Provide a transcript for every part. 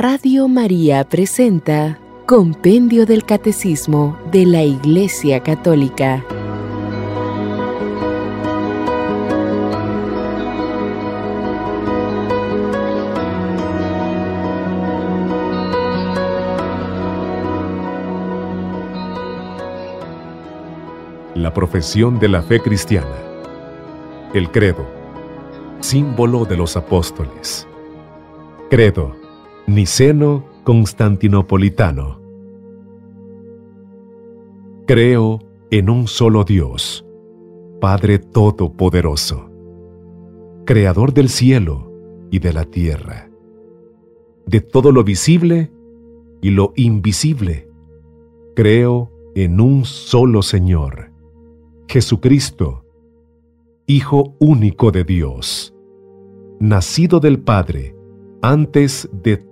Radio María presenta Compendio del Catecismo de la Iglesia Católica. La profesión de la fe cristiana. El credo, símbolo de los apóstoles. Credo, niceno constantinopolitano. Creo en un solo Dios, Padre Todopoderoso, Creador del cielo y de la tierra, de todo lo visible y lo invisible. Creo en un solo Señor, Jesucristo, Hijo único de Dios, nacido del Padre, antes de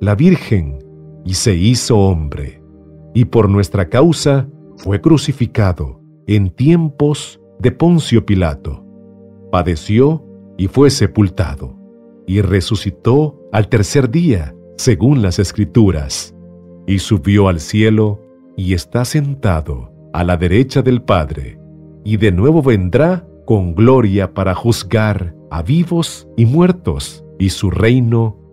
la Virgen, y se hizo hombre, y por nuestra causa fue crucificado en tiempos de Poncio Pilato. Padeció y fue sepultado, y resucitó al tercer día, según las Escrituras, y subió al cielo y está sentado a la derecha del Padre, y de nuevo vendrá con gloria para juzgar a vivos y muertos, y su reino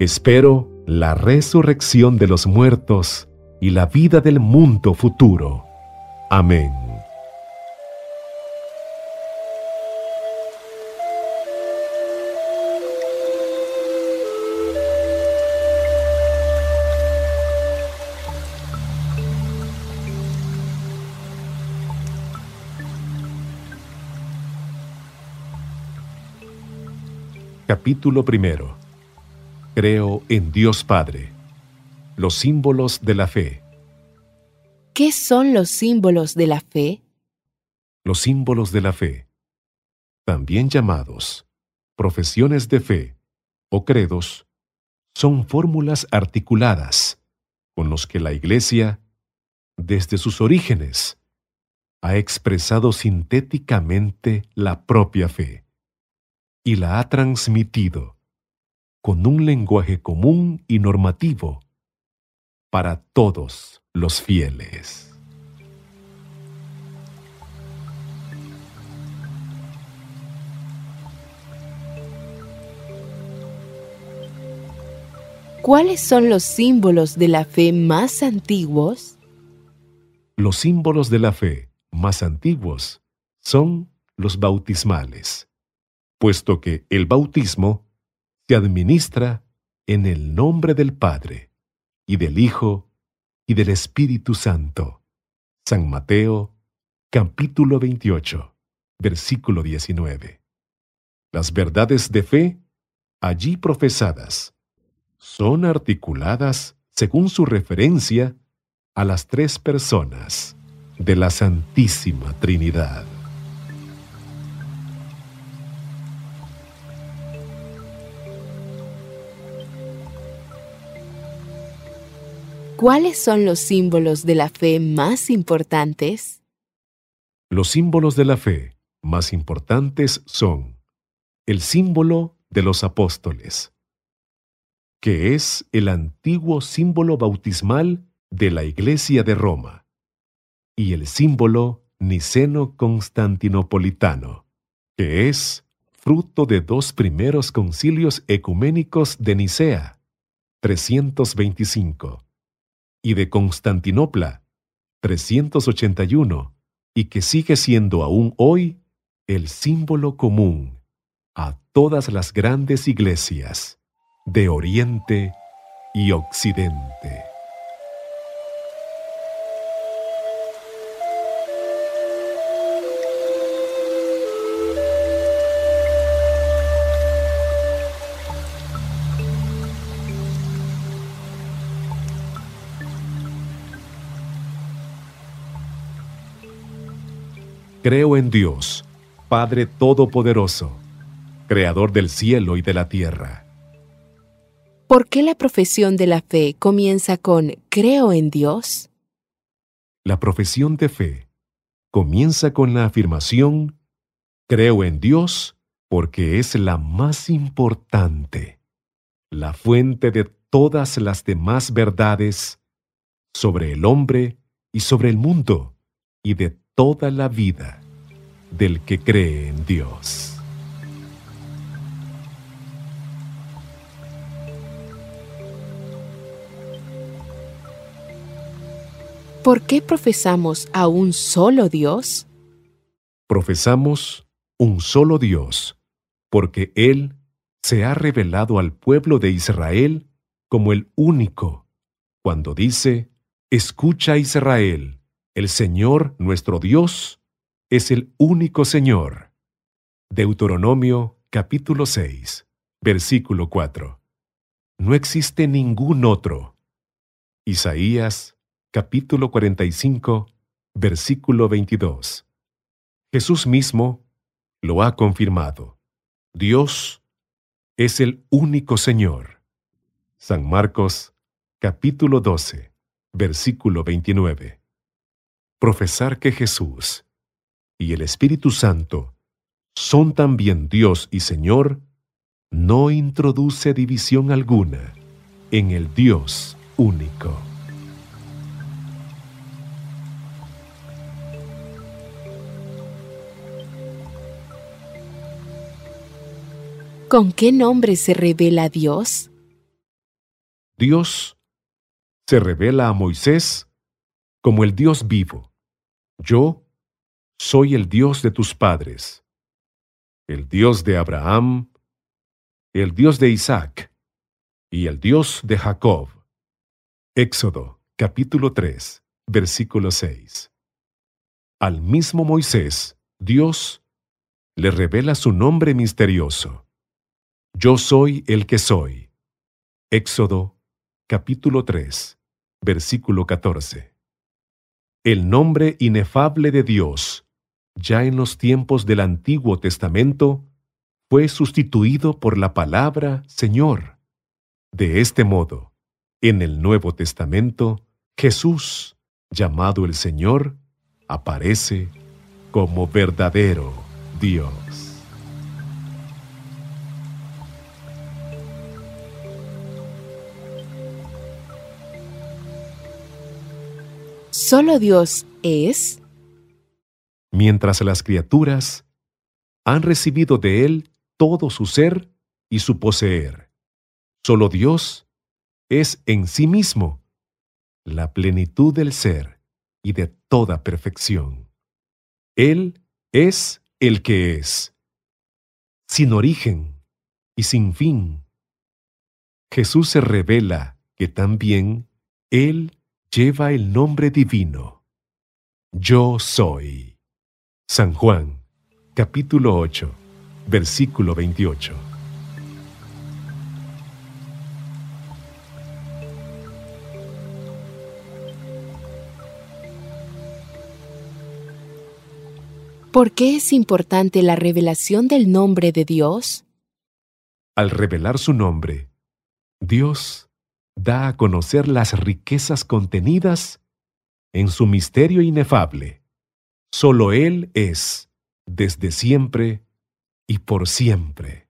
Espero la resurrección de los muertos y la vida del mundo futuro. Amén. Capítulo primero. Creo en Dios Padre. Los símbolos de la fe. ¿Qué son los símbolos de la fe? Los símbolos de la fe, también llamados profesiones de fe o credos, son fórmulas articuladas con los que la Iglesia, desde sus orígenes, ha expresado sintéticamente la propia fe y la ha transmitido con un lenguaje común y normativo para todos los fieles. ¿Cuáles son los símbolos de la fe más antiguos? Los símbolos de la fe más antiguos son los bautismales, puesto que el bautismo se administra en el nombre del Padre, y del Hijo, y del Espíritu Santo. San Mateo, capítulo 28, versículo 19. Las verdades de fe, allí profesadas, son articuladas según su referencia a las tres personas de la Santísima Trinidad. ¿Cuáles son los símbolos de la fe más importantes? Los símbolos de la fe más importantes son el símbolo de los apóstoles, que es el antiguo símbolo bautismal de la Iglesia de Roma, y el símbolo niceno-constantinopolitano, que es fruto de dos primeros concilios ecuménicos de Nicea, 325, y de Constantinopla, 381, y que sigue siendo aún hoy el símbolo común a todas las grandes iglesias de Oriente y Occidente. Creo en Dios, Padre Todopoderoso, Creador del cielo y de la tierra. ¿Por qué la profesión de la fe comienza con creo en Dios? La profesión de fe comienza con la afirmación creo en Dios porque es la más importante, la fuente de todas las demás verdades sobre el hombre y sobre el mundo y de toda la vida del que cree en Dios. ¿Por qué profesamos a un solo Dios? Profesamos un solo Dios, porque Él se ha revelado al pueblo de Israel como el único, cuando dice, Escucha Israel, el Señor nuestro Dios es el único Señor. Deuteronomio capítulo 6, versículo 4. No existe ningún otro. Isaías capítulo 45, versículo 22. Jesús mismo lo ha confirmado. Dios es el único Señor. San Marcos capítulo 12, versículo 29 profesar que Jesús y el Espíritu Santo son también Dios y Señor, no introduce división alguna en el Dios único. ¿Con qué nombre se revela Dios? Dios se revela a Moisés como el Dios vivo yo soy el Dios de tus padres, el Dios de Abraham, el Dios de Isaac y el Dios de Jacob. Éxodo capítulo 3, versículo 6. Al mismo Moisés, Dios le revela su nombre misterioso. Yo soy el que soy. Éxodo capítulo 3, versículo 14. El nombre inefable de Dios, ya en los tiempos del Antiguo Testamento, fue sustituido por la palabra Señor. De este modo, en el Nuevo Testamento, Jesús, llamado el Señor, aparece como verdadero Dios. ¿Solo Dios es? Mientras las criaturas han recibido de Él todo su ser y su poseer. Solo Dios es en sí mismo la plenitud del ser y de toda perfección. Él es el que es, sin origen y sin fin. Jesús se revela que también Él lleva el nombre divino. Yo soy. San Juan, capítulo 8, versículo 28. ¿Por qué es importante la revelación del nombre de Dios? Al revelar su nombre, Dios da a conocer las riquezas contenidas en su misterio inefable. Solo Él es, desde siempre y por siempre,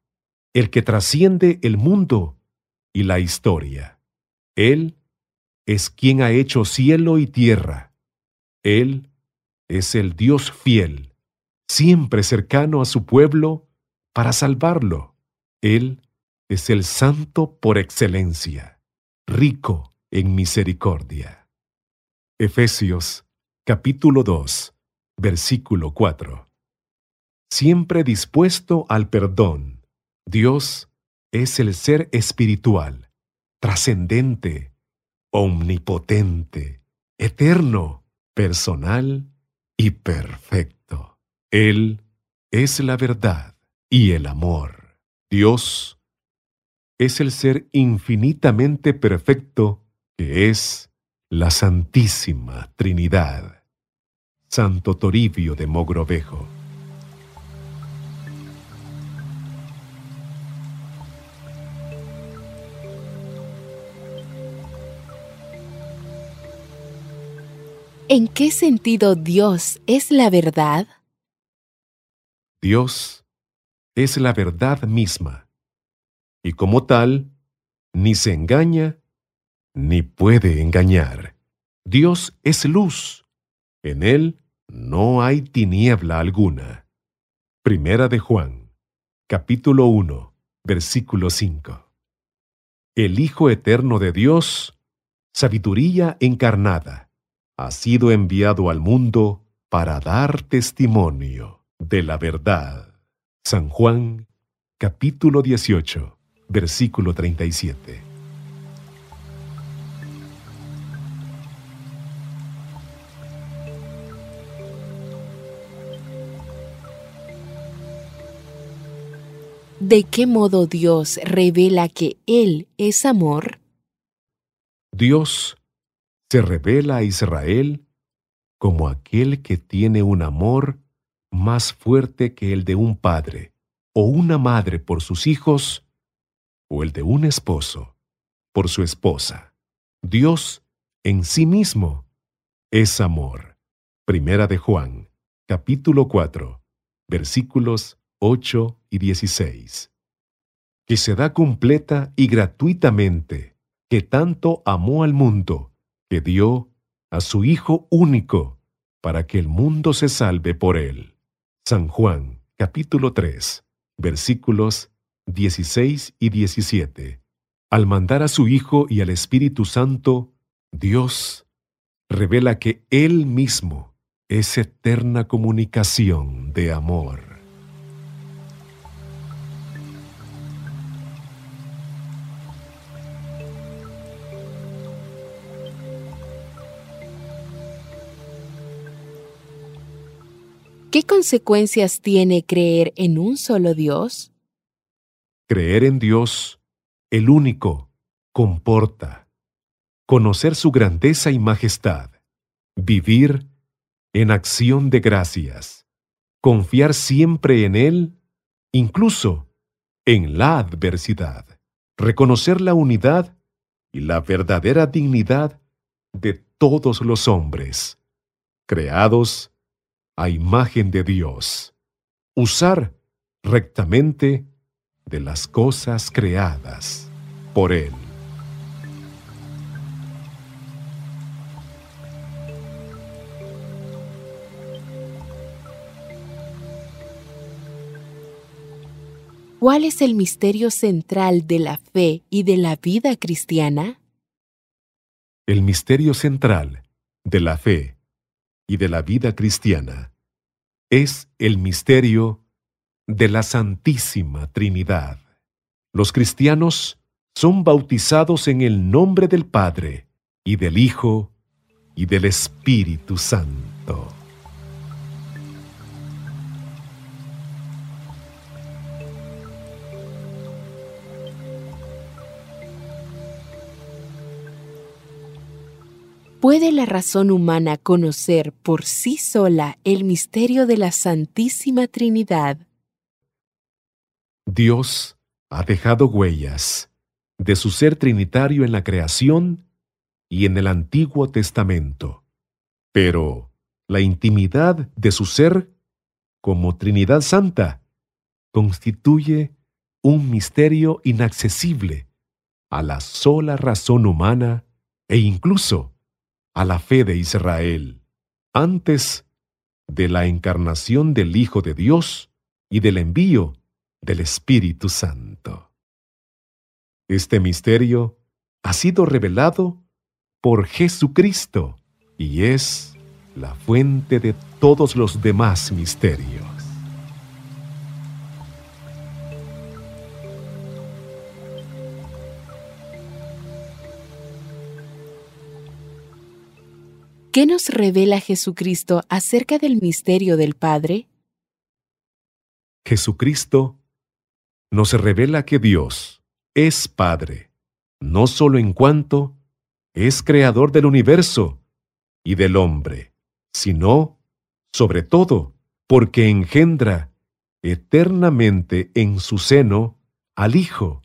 el que trasciende el mundo y la historia. Él es quien ha hecho cielo y tierra. Él es el Dios fiel, siempre cercano a su pueblo para salvarlo. Él es el santo por excelencia rico en misericordia. Efesios capítulo 2, versículo 4. Siempre dispuesto al perdón, Dios es el ser espiritual, trascendente, omnipotente, eterno, personal y perfecto. Él es la verdad y el amor. Dios es el ser infinitamente perfecto que es la Santísima Trinidad. Santo Toribio de Mogrovejo. ¿En qué sentido Dios es la verdad? Dios es la verdad misma, y como tal, ni se engaña, ni puede engañar. Dios es luz, en Él no hay tiniebla alguna. Primera de Juan, capítulo 1, versículo 5. El Hijo Eterno de Dios, sabiduría encarnada, ha sido enviado al mundo para dar testimonio de la verdad. San Juan, capítulo 18, versículo 37. ¿De qué modo Dios revela que Él es amor? Dios se revela a Israel como aquel que tiene un amor más fuerte que el de un padre o una madre por sus hijos o el de un esposo por su esposa. Dios en sí mismo es amor. Primera de Juan, capítulo 4, versículos 8 y 16. Que se da completa y gratuitamente, que tanto amó al mundo, que dio a su Hijo único para que el mundo se salve por él. San Juan, capítulo 3, versículos 16 y 17. Al mandar a su Hijo y al Espíritu Santo, Dios revela que Él mismo es eterna comunicación de amor. ¿Qué consecuencias tiene creer en un solo Dios? Creer en Dios, el único, comporta. Conocer su grandeza y majestad, vivir en acción de gracias, confiar siempre en Él, incluso en la adversidad, reconocer la unidad y la verdadera dignidad de todos los hombres, creados a imagen de Dios, usar rectamente de las cosas creadas por Él. ¿Cuál es el misterio central de la fe y de la vida cristiana? El misterio central de la fe y de la vida cristiana es el misterio de la Santísima Trinidad. Los cristianos son bautizados en el nombre del Padre y del Hijo y del Espíritu Santo. ¿Puede la razón humana conocer por sí sola el misterio de la Santísima Trinidad? Dios ha dejado huellas de su ser trinitario en la creación y en el Antiguo Testamento, pero la intimidad de su ser como Trinidad Santa constituye un misterio inaccesible a la sola razón humana e incluso a la fe de Israel. Antes de la encarnación del Hijo de Dios y del envío del Espíritu Santo. Este misterio ha sido revelado por Jesucristo y es la fuente de todos los demás misterios. ¿Qué nos revela Jesucristo acerca del misterio del Padre? Jesucristo nos revela que Dios es Padre, no solo en cuanto es creador del universo y del hombre, sino, sobre todo, porque engendra eternamente en su seno al Hijo,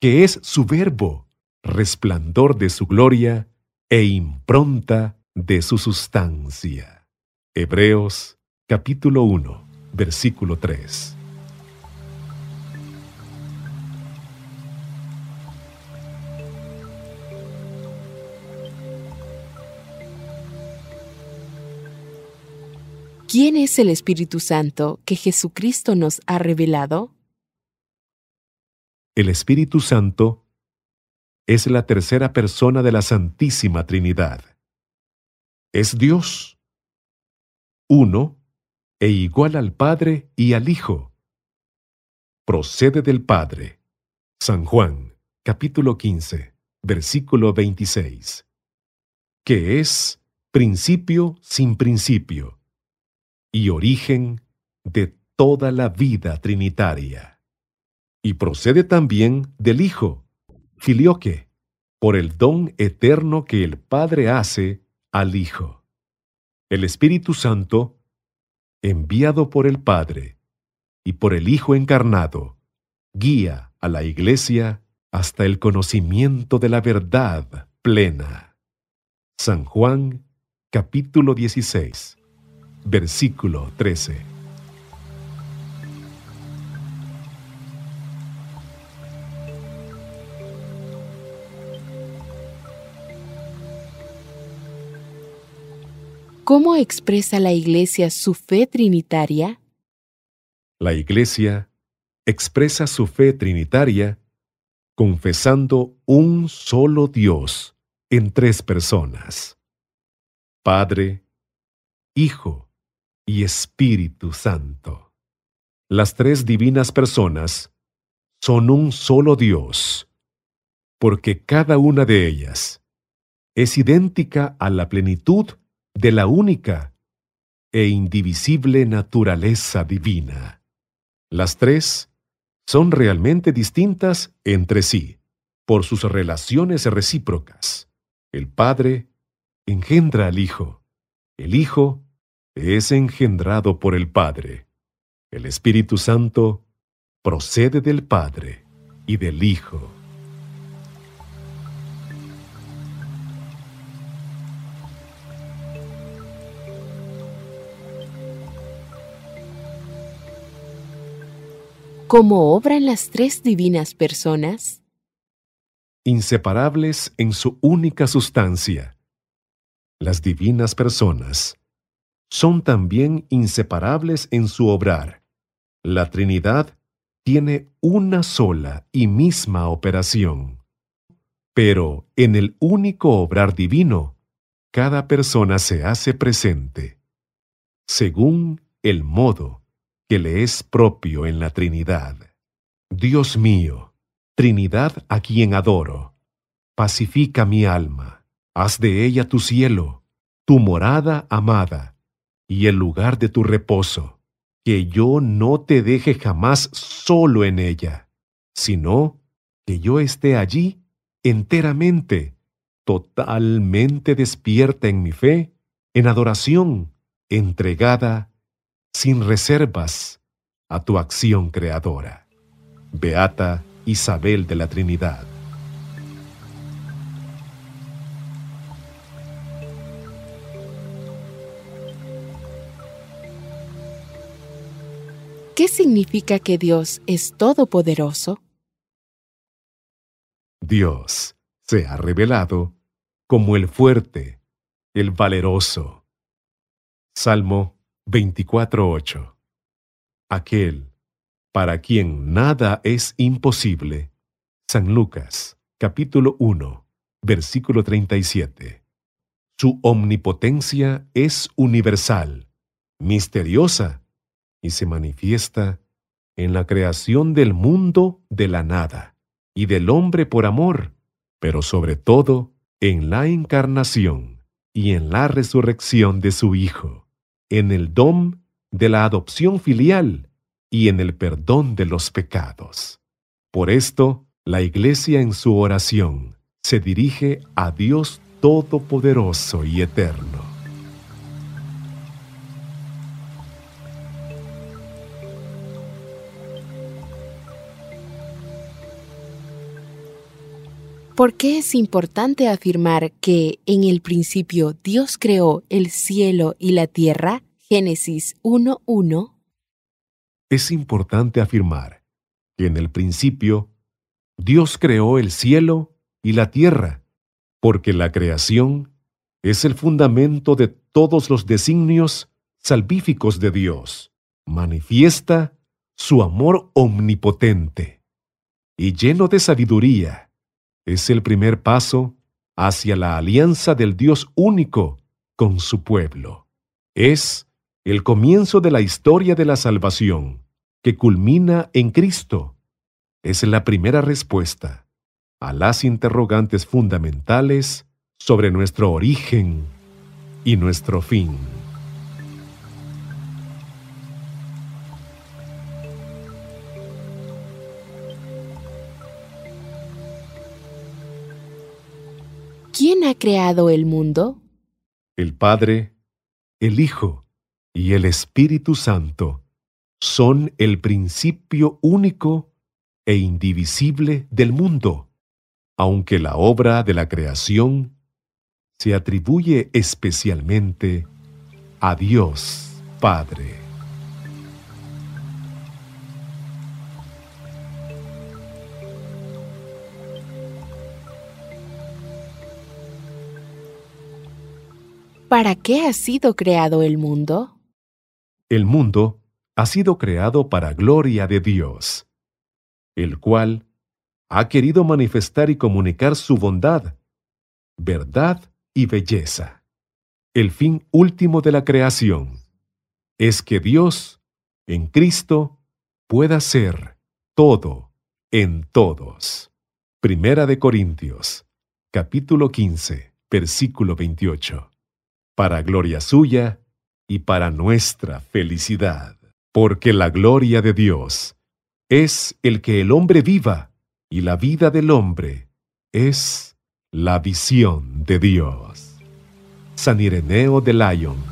que es su verbo, resplandor de su gloria e impronta de su sustancia. Hebreos capítulo 1, versículo 3. ¿Quién es el Espíritu Santo que Jesucristo nos ha revelado? El Espíritu Santo es la tercera persona de la Santísima Trinidad es Dios, uno e igual al Padre y al Hijo. Procede del Padre. San Juan, capítulo 15, versículo 26. Que es principio sin principio y origen de toda la vida trinitaria. Y procede también del Hijo, filioque, por el don eterno que el Padre hace al Hijo. El Espíritu Santo, enviado por el Padre y por el Hijo encarnado, guía a la Iglesia hasta el conocimiento de la verdad plena. San Juan capítulo 16, versículo 13. ¿Cómo expresa la Iglesia su fe trinitaria? La Iglesia expresa su fe trinitaria confesando un solo Dios en tres personas, Padre, Hijo y Espíritu Santo. Las tres divinas personas son un solo Dios, porque cada una de ellas es idéntica a la plenitud de la única e indivisible naturaleza divina. Las tres son realmente distintas entre sí por sus relaciones recíprocas. El Padre engendra al Hijo. El Hijo es engendrado por el Padre. El Espíritu Santo procede del Padre y del Hijo. ¿Cómo obran las tres divinas personas? Inseparables en su única sustancia. Las divinas personas son también inseparables en su obrar. La Trinidad tiene una sola y misma operación. Pero en el único obrar divino, cada persona se hace presente, según el modo que le es propio en la Trinidad. Dios mío, Trinidad a quien adoro, pacifica mi alma, haz de ella tu cielo, tu morada amada, y el lugar de tu reposo, que yo no te deje jamás solo en ella, sino que yo esté allí enteramente, totalmente despierta en mi fe, en adoración, entregada sin reservas a tu acción creadora. Beata Isabel de la Trinidad. ¿Qué significa que Dios es todopoderoso? Dios se ha revelado como el fuerte, el valeroso. Salmo 24.8 Aquel para quien nada es imposible. San Lucas, capítulo 1, versículo 37. Su omnipotencia es universal, misteriosa, y se manifiesta en la creación del mundo de la nada y del hombre por amor, pero sobre todo en la encarnación y en la resurrección de su Hijo, en el dom de la adopción filial y en el perdón de los pecados. Por esto, la Iglesia en su oración se dirige a Dios Todopoderoso y Eterno. ¿Por qué es importante afirmar que en el principio Dios creó el cielo y la tierra? Génesis 1.1. Es importante afirmar que en el principio Dios creó el cielo y la tierra, porque la creación es el fundamento de todos los designios salvíficos de Dios. Manifiesta su amor omnipotente y lleno de sabiduría es el primer paso hacia la alianza del Dios único con su pueblo. Es el comienzo de la historia de la salvación, que culmina en Cristo. Es la primera respuesta a las interrogantes fundamentales sobre nuestro origen y nuestro fin. ¿Quién ha creado el mundo? El Padre, el Hijo y el Espíritu Santo son el principio único e indivisible del mundo, aunque la obra de la creación se atribuye especialmente a Dios Padre. ¿Para qué ha sido creado el mundo? El mundo ha sido creado para gloria de Dios, el cual ha querido manifestar y comunicar su bondad, verdad y belleza. El fin último de la creación es que Dios, en Cristo, pueda ser todo en todos. Primera de Corintios, capítulo 15, versículo 28 para gloria suya y para nuestra felicidad. Porque la gloria de Dios es el que el hombre viva, y la vida del hombre es la visión de Dios. San Ireneo de Lyon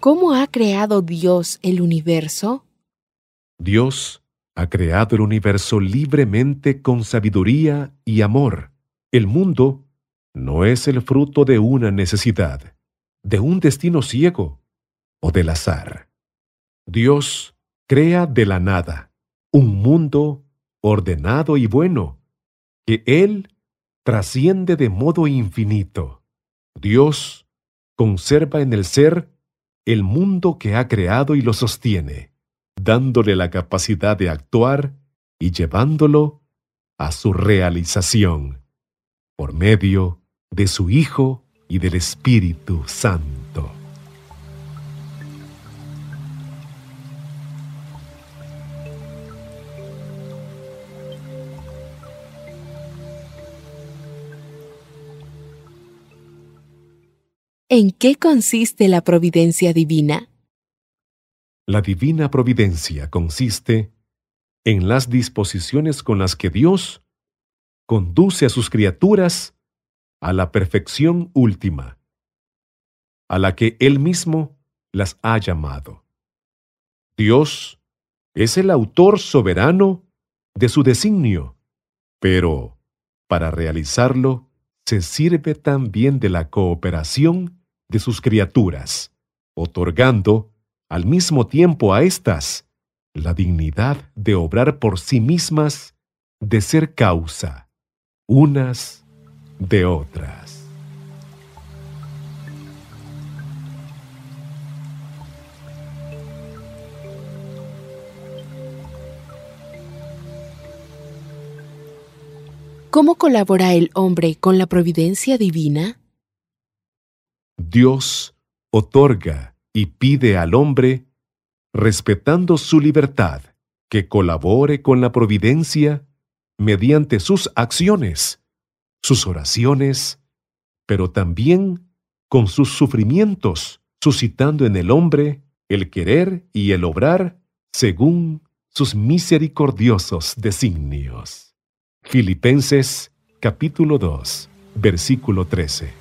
¿Cómo ha creado Dios el universo? Dios ha creado el universo libremente con sabiduría y amor. El mundo no es el fruto de una necesidad, de un destino ciego o del azar. Dios crea de la nada un mundo ordenado y bueno, que Él trasciende de modo infinito. Dios conserva en el ser el mundo que ha creado y lo sostiene, dándole la capacidad de actuar y llevándolo a su realización por medio de su Hijo y del Espíritu Santo. ¿En qué consiste la providencia divina? La divina providencia consiste en las disposiciones con las que Dios conduce a sus criaturas a la perfección última, a la que Él mismo las ha llamado. Dios es el autor soberano de su designio, pero para realizarlo se sirve también de la cooperación de sus criaturas, otorgando al mismo tiempo a éstas la dignidad de obrar por sí mismas, de ser causa unas de otras. ¿Cómo colabora el hombre con la providencia divina? Dios otorga y pide al hombre, respetando su libertad, que colabore con la providencia mediante sus acciones, sus oraciones, pero también con sus sufrimientos, suscitando en el hombre el querer y el obrar según sus misericordiosos designios. Filipenses capítulo 2, versículo 13.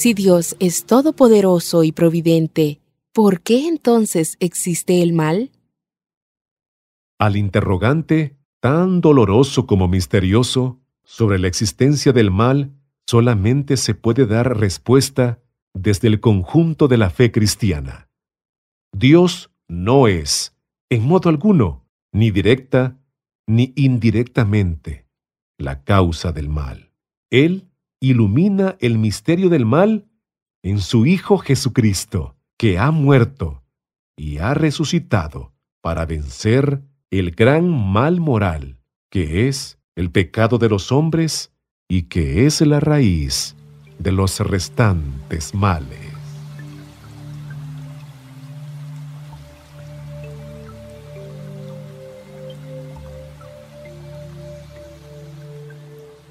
Si Dios es todopoderoso y providente, ¿por qué entonces existe el mal? Al interrogante, tan doloroso como misterioso, sobre la existencia del mal, solamente se puede dar respuesta desde el conjunto de la fe cristiana. Dios no es, en modo alguno, ni directa ni indirectamente, la causa del mal. Él ilumina el misterio del mal en su Hijo Jesucristo, que ha muerto y ha resucitado para vencer el gran mal moral, que es el pecado de los hombres y que es la raíz de los restantes males.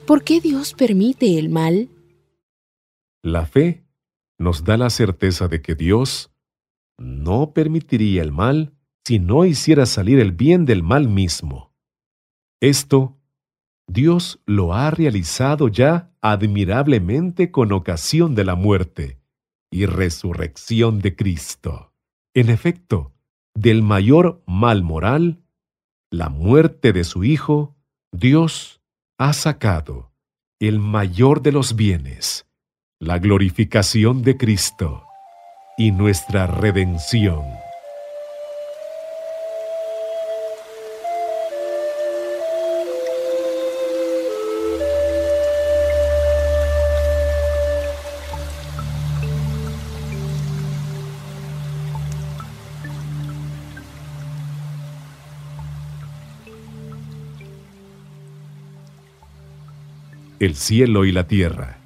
¿Por qué Dios permite el mal? La fe nos da la certeza de que Dios no permitiría el mal si no hiciera salir el bien del mal mismo. Esto Dios lo ha realizado ya admirablemente con ocasión de la muerte y resurrección de Cristo. En efecto, del mayor mal moral, la muerte de su Hijo, Dios ha sacado el mayor de los bienes, la glorificación de Cristo y nuestra redención. El cielo y la tierra.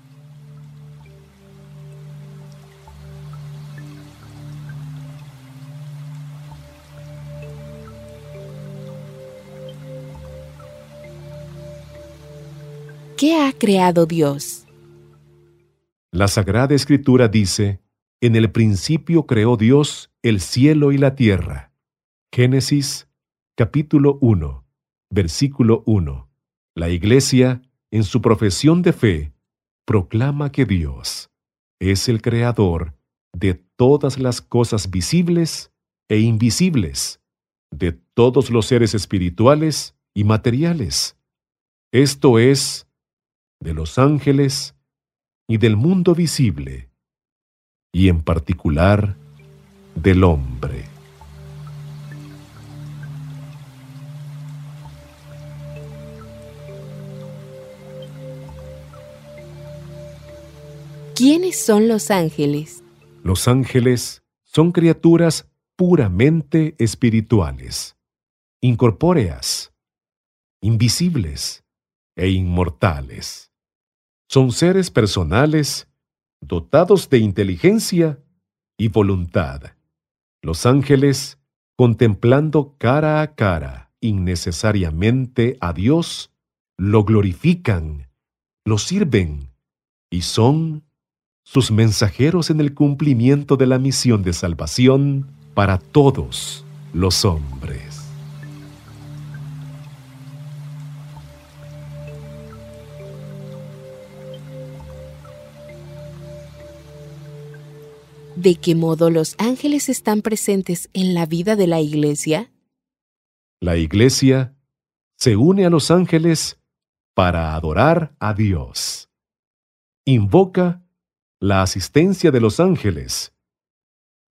¿Qué ha creado Dios? La Sagrada Escritura dice, En el principio creó Dios el cielo y la tierra. Génesis capítulo 1, versículo 1. La Iglesia en su profesión de fe, proclama que Dios es el creador de todas las cosas visibles e invisibles, de todos los seres espirituales y materiales. Esto es, de los ángeles y del mundo visible, y en particular del hombre. ¿Quiénes son los ángeles? Los ángeles son criaturas puramente espirituales, incorpóreas, invisibles e inmortales. Son seres personales dotados de inteligencia y voluntad. Los ángeles, contemplando cara a cara innecesariamente a Dios, lo glorifican, lo sirven y son sus mensajeros en el cumplimiento de la misión de salvación para todos los hombres. ¿De qué modo los ángeles están presentes en la vida de la Iglesia? La Iglesia se une a los ángeles para adorar a Dios. Invoca la asistencia de los ángeles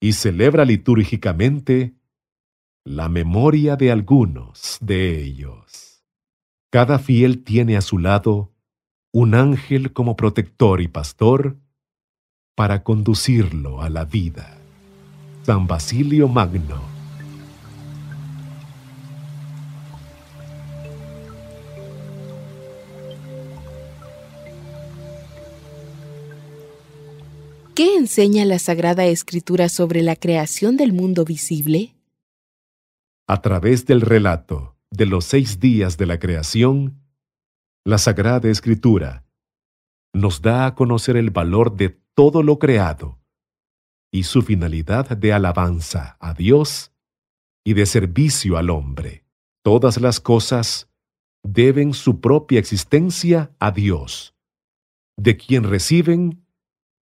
y celebra litúrgicamente la memoria de algunos de ellos. Cada fiel tiene a su lado un ángel como protector y pastor para conducirlo a la vida. San Basilio Magno. ¿Qué enseña la Sagrada Escritura sobre la creación del mundo visible? A través del relato de los seis días de la creación, la Sagrada Escritura nos da a conocer el valor de todo lo creado y su finalidad de alabanza a Dios y de servicio al hombre. Todas las cosas deben su propia existencia a Dios, de quien reciben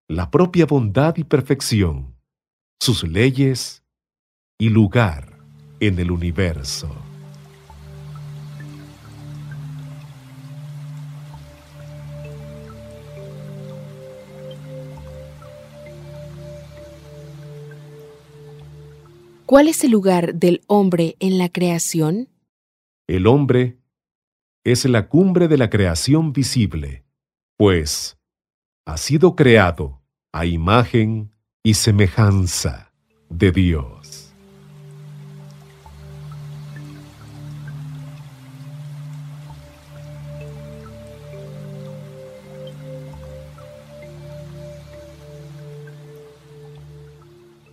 la propia bondad y perfección, sus leyes y lugar en el universo. ¿Cuál es el lugar del hombre en la creación? El hombre es la cumbre de la creación visible, pues ha sido creado a imagen y semejanza de Dios.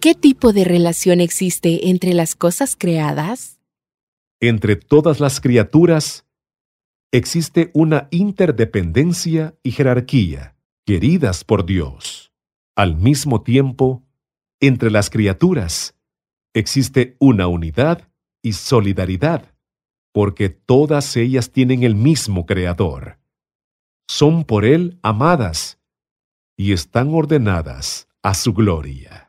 ¿Qué tipo de relación existe entre las cosas creadas? Entre todas las criaturas existe una interdependencia y jerarquía queridas por Dios. Al mismo tiempo, entre las criaturas existe una unidad y solidaridad, porque todas ellas tienen el mismo Creador. Son por Él amadas y están ordenadas a su gloria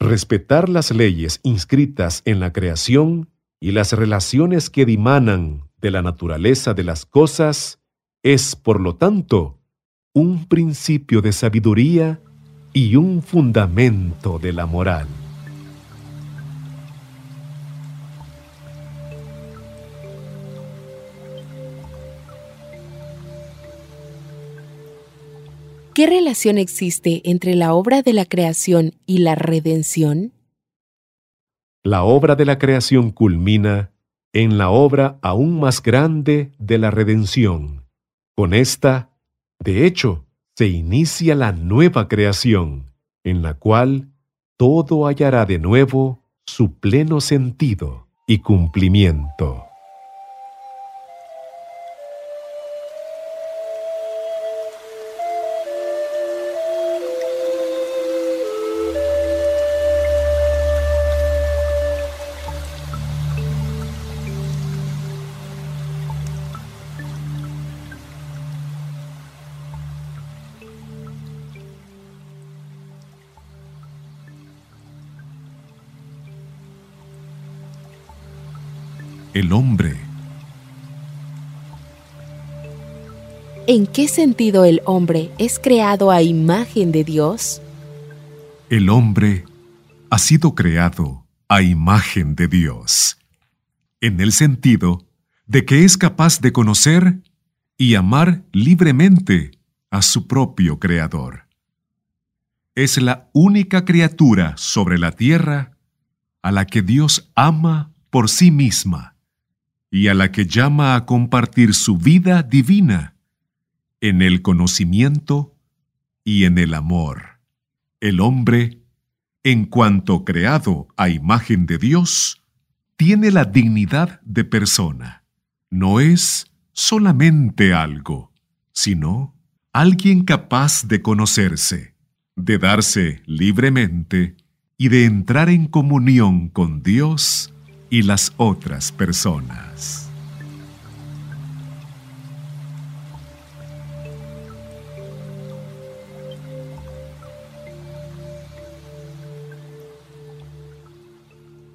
respetar las leyes inscritas en la creación y las relaciones que dimanan de la naturaleza de las cosas es, por lo tanto, un principio de sabiduría y un fundamento de la moral. ¿Qué relación existe entre la obra de la creación y la redención? La obra de la creación culmina en la obra aún más grande de la redención. Con esta, de hecho, se inicia la nueva creación, en la cual todo hallará de nuevo su pleno sentido y cumplimiento. El hombre. ¿En qué sentido el hombre es creado a imagen de Dios? El hombre ha sido creado a imagen de Dios, en el sentido de que es capaz de conocer y amar libremente a su propio Creador. Es la única criatura sobre la tierra a la que Dios ama por sí misma y a la que llama a compartir su vida divina en el conocimiento y en el amor. El hombre, en cuanto creado a imagen de Dios, tiene la dignidad de persona. No es solamente algo, sino alguien capaz de conocerse, de darse libremente y de entrar en comunión con Dios y las otras personas.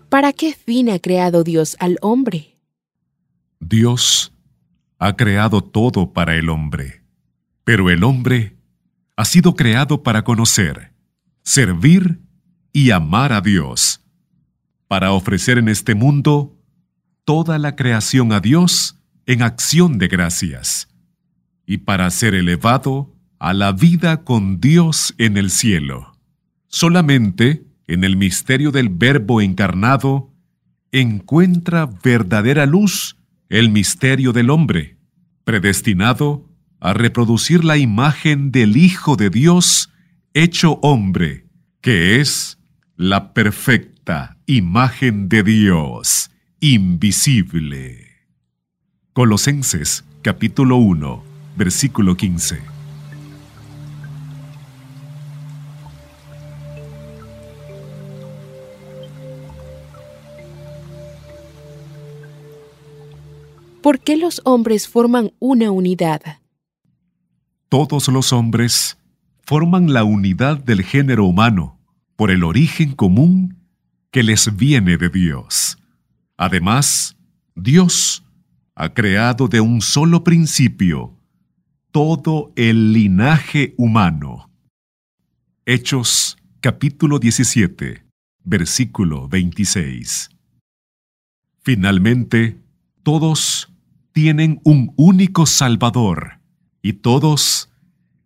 ¿Para qué fin ha creado Dios al hombre? Dios ha creado todo para el hombre, pero el hombre ha sido creado para conocer, servir y amar a Dios para ofrecer en este mundo toda la creación a Dios en acción de gracias y para ser elevado a la vida con Dios en el cielo. Solamente en el misterio del Verbo encarnado encuentra verdadera luz el misterio del hombre, predestinado a reproducir la imagen del Hijo de Dios hecho hombre, que es la perfecta imagen de Dios, invisible. Colosenses capítulo 1, versículo 15. ¿Por qué los hombres forman una unidad? Todos los hombres forman la unidad del género humano por el origen común que les viene de Dios. Además, Dios ha creado de un solo principio todo el linaje humano. Hechos capítulo 17, versículo 26. Finalmente, todos tienen un único Salvador y todos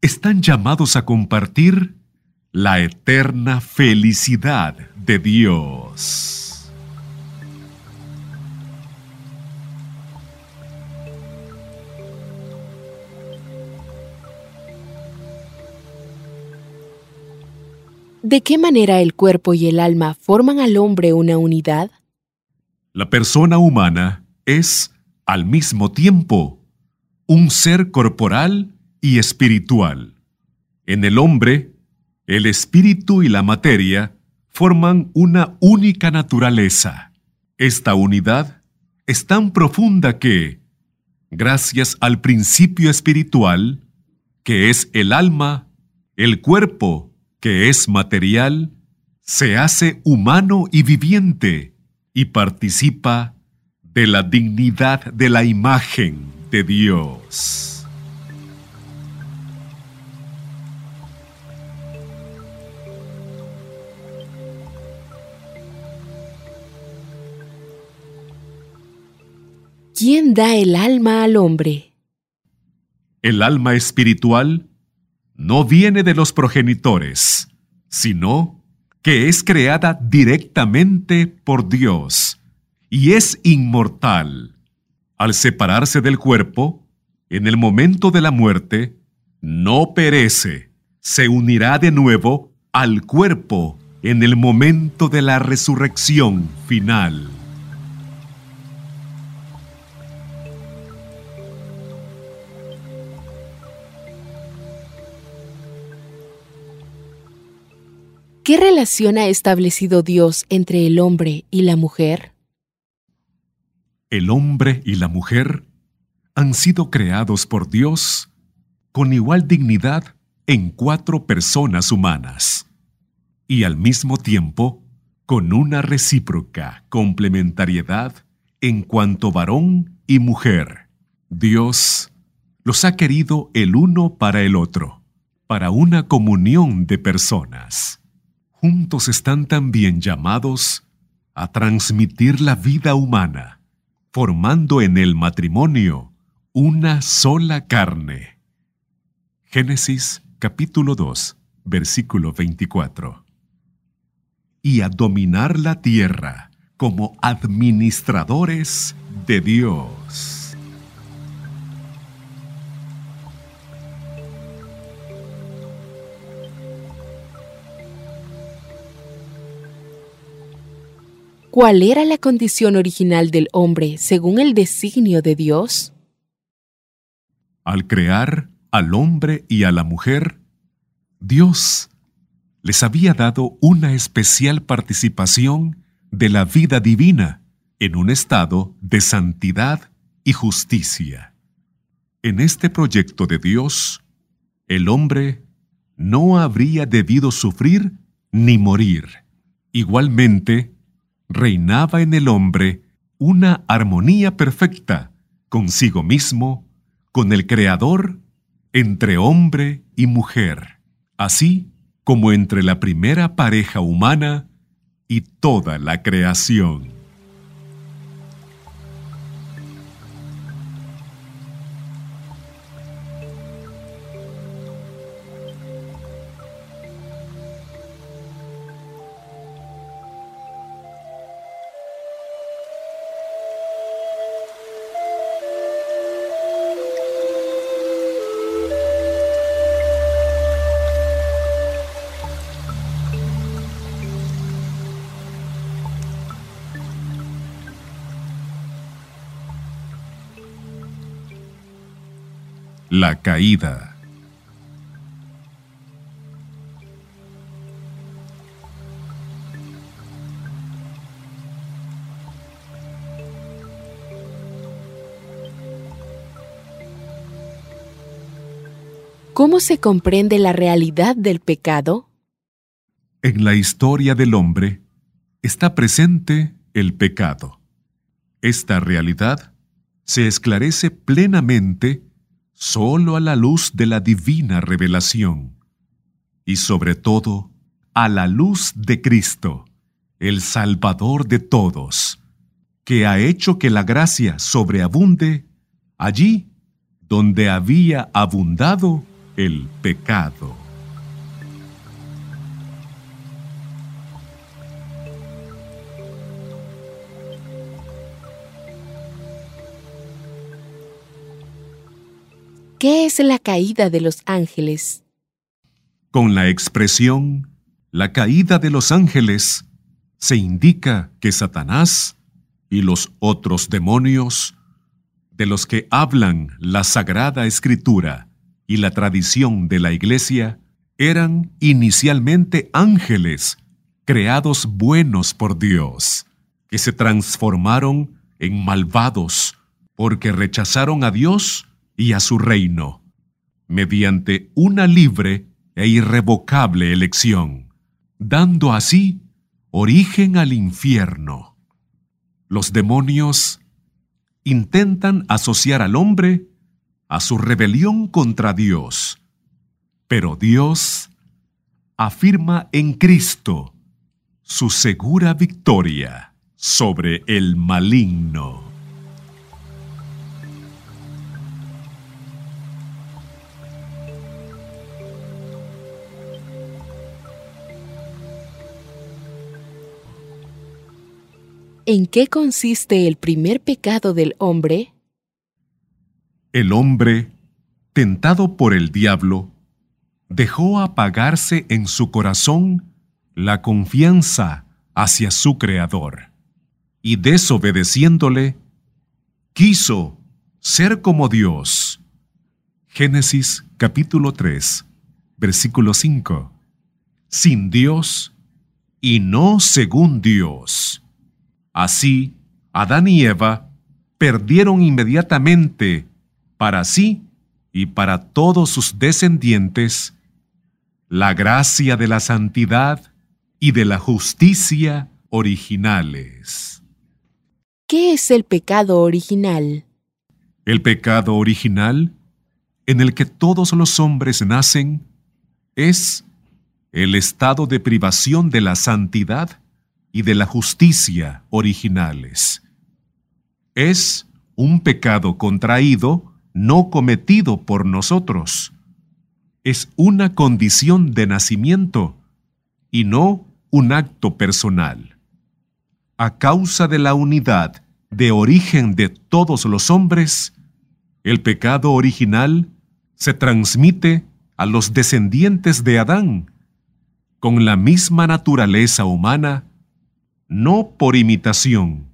están llamados a compartir la eterna felicidad de Dios. ¿De qué manera el cuerpo y el alma forman al hombre una unidad? La persona humana es al mismo tiempo un ser corporal y espiritual. En el hombre, el espíritu y la materia forman una única naturaleza. Esta unidad es tan profunda que, gracias al principio espiritual, que es el alma, el cuerpo, que es material, se hace humano y viviente y participa de la dignidad de la imagen de Dios. ¿Quién da el alma al hombre? El alma espiritual no viene de los progenitores, sino que es creada directamente por Dios y es inmortal. Al separarse del cuerpo, en el momento de la muerte, no perece, se unirá de nuevo al cuerpo en el momento de la resurrección final. ¿Qué relación ha establecido Dios entre el hombre y la mujer? el hombre y la mujer han sido creados por Dios con igual dignidad en cuatro personas humanas y al mismo tiempo con una recíproca complementariedad en cuanto varón y mujer. Dios los ha querido el uno para el otro, para una comunión de personas. Juntos están también llamados a transmitir la vida humana formando en el matrimonio una sola carne. Génesis capítulo 2, versículo 24. Y a dominar la tierra como administradores de Dios. ¿Cuál era la condición original del hombre según el designio de Dios? Al crear al hombre y a la mujer, Dios les había dado una especial participación de la vida divina en un estado de santidad y justicia. En este proyecto de Dios, el hombre no habría debido sufrir ni morir. Igualmente, reinaba en el hombre una armonía perfecta consigo mismo, con el Creador, entre hombre y mujer, así como entre la primera pareja humana y toda la creación. La caída. ¿Cómo se comprende la realidad del pecado? En la historia del hombre está presente el pecado. Esta realidad se esclarece plenamente solo a la luz de la divina revelación y sobre todo a la luz de Cristo, el Salvador de todos, que ha hecho que la gracia sobreabunde allí donde había abundado el pecado. ¿Qué es la caída de los ángeles? Con la expresión la caída de los ángeles se indica que Satanás y los otros demonios de los que hablan la Sagrada Escritura y la tradición de la Iglesia eran inicialmente ángeles creados buenos por Dios, que se transformaron en malvados porque rechazaron a Dios y a su reino, mediante una libre e irrevocable elección, dando así origen al infierno. Los demonios intentan asociar al hombre a su rebelión contra Dios. Pero Dios afirma en Cristo su segura victoria sobre el maligno. ¿En qué consiste el primer pecado del hombre? El hombre, tentado por el diablo, dejó apagarse en su corazón la confianza hacia su Creador, y desobedeciéndole, quiso ser como Dios. Génesis capítulo 3, versículo 5. Sin Dios y no según Dios. Así, Adán y Eva perdieron inmediatamente para sí y para todos sus descendientes, la gracia de la santidad y de la justicia originales. ¿Qué es el pecado original? El pecado original, en el que todos los hombres nacen, es el estado de privación de la santidad y de la justicia originales. Es un pecado contraído no cometido por nosotros. Es una condición de nacimiento y no un acto personal. A causa de la unidad de origen de todos los hombres, el pecado original se transmite a los descendientes de Adán con la misma naturaleza humana, no por imitación,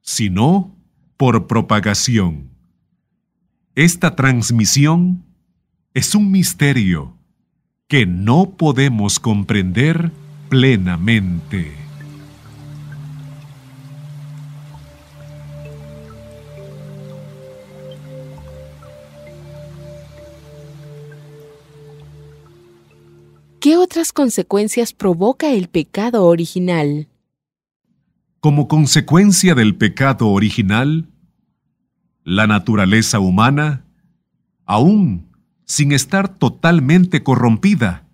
sino por propagación. Esta transmisión es un misterio que no podemos comprender plenamente. ¿Qué otras consecuencias provoca el pecado original? Como consecuencia del pecado original, la naturaleza humana, aún sin estar totalmente corrompida,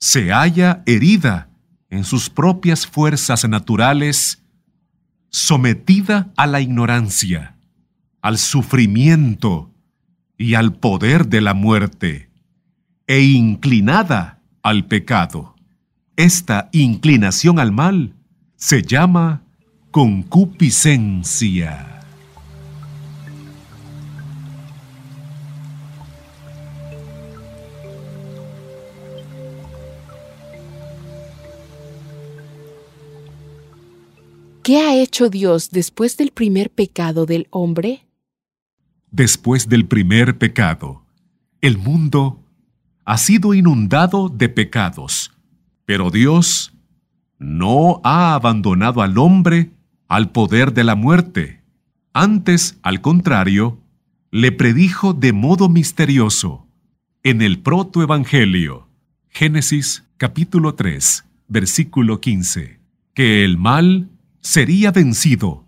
se halla herida en sus propias fuerzas naturales, sometida a la ignorancia, al sufrimiento y al poder de la muerte, e inclinada al pecado. Esta inclinación al mal se llama concupiscencia. ¿Qué ha hecho Dios después del primer pecado del hombre? después del primer pecado. El mundo ha sido inundado de pecados, pero Dios no ha abandonado al hombre al poder de la muerte. Antes, al contrario, le predijo de modo misterioso en el protoevangelio, Génesis capítulo 3, versículo 15, que el mal sería vencido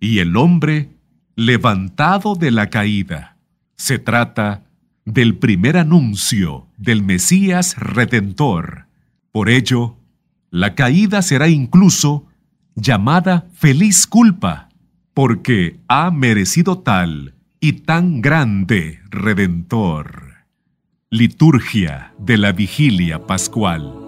y el hombre levantado de la caída. Se trata del primer anuncio del Mesías Redentor. Por ello, la caída será incluso llamada feliz culpa, porque ha merecido tal y tan grande Redentor. Liturgia de la Vigilia Pascual.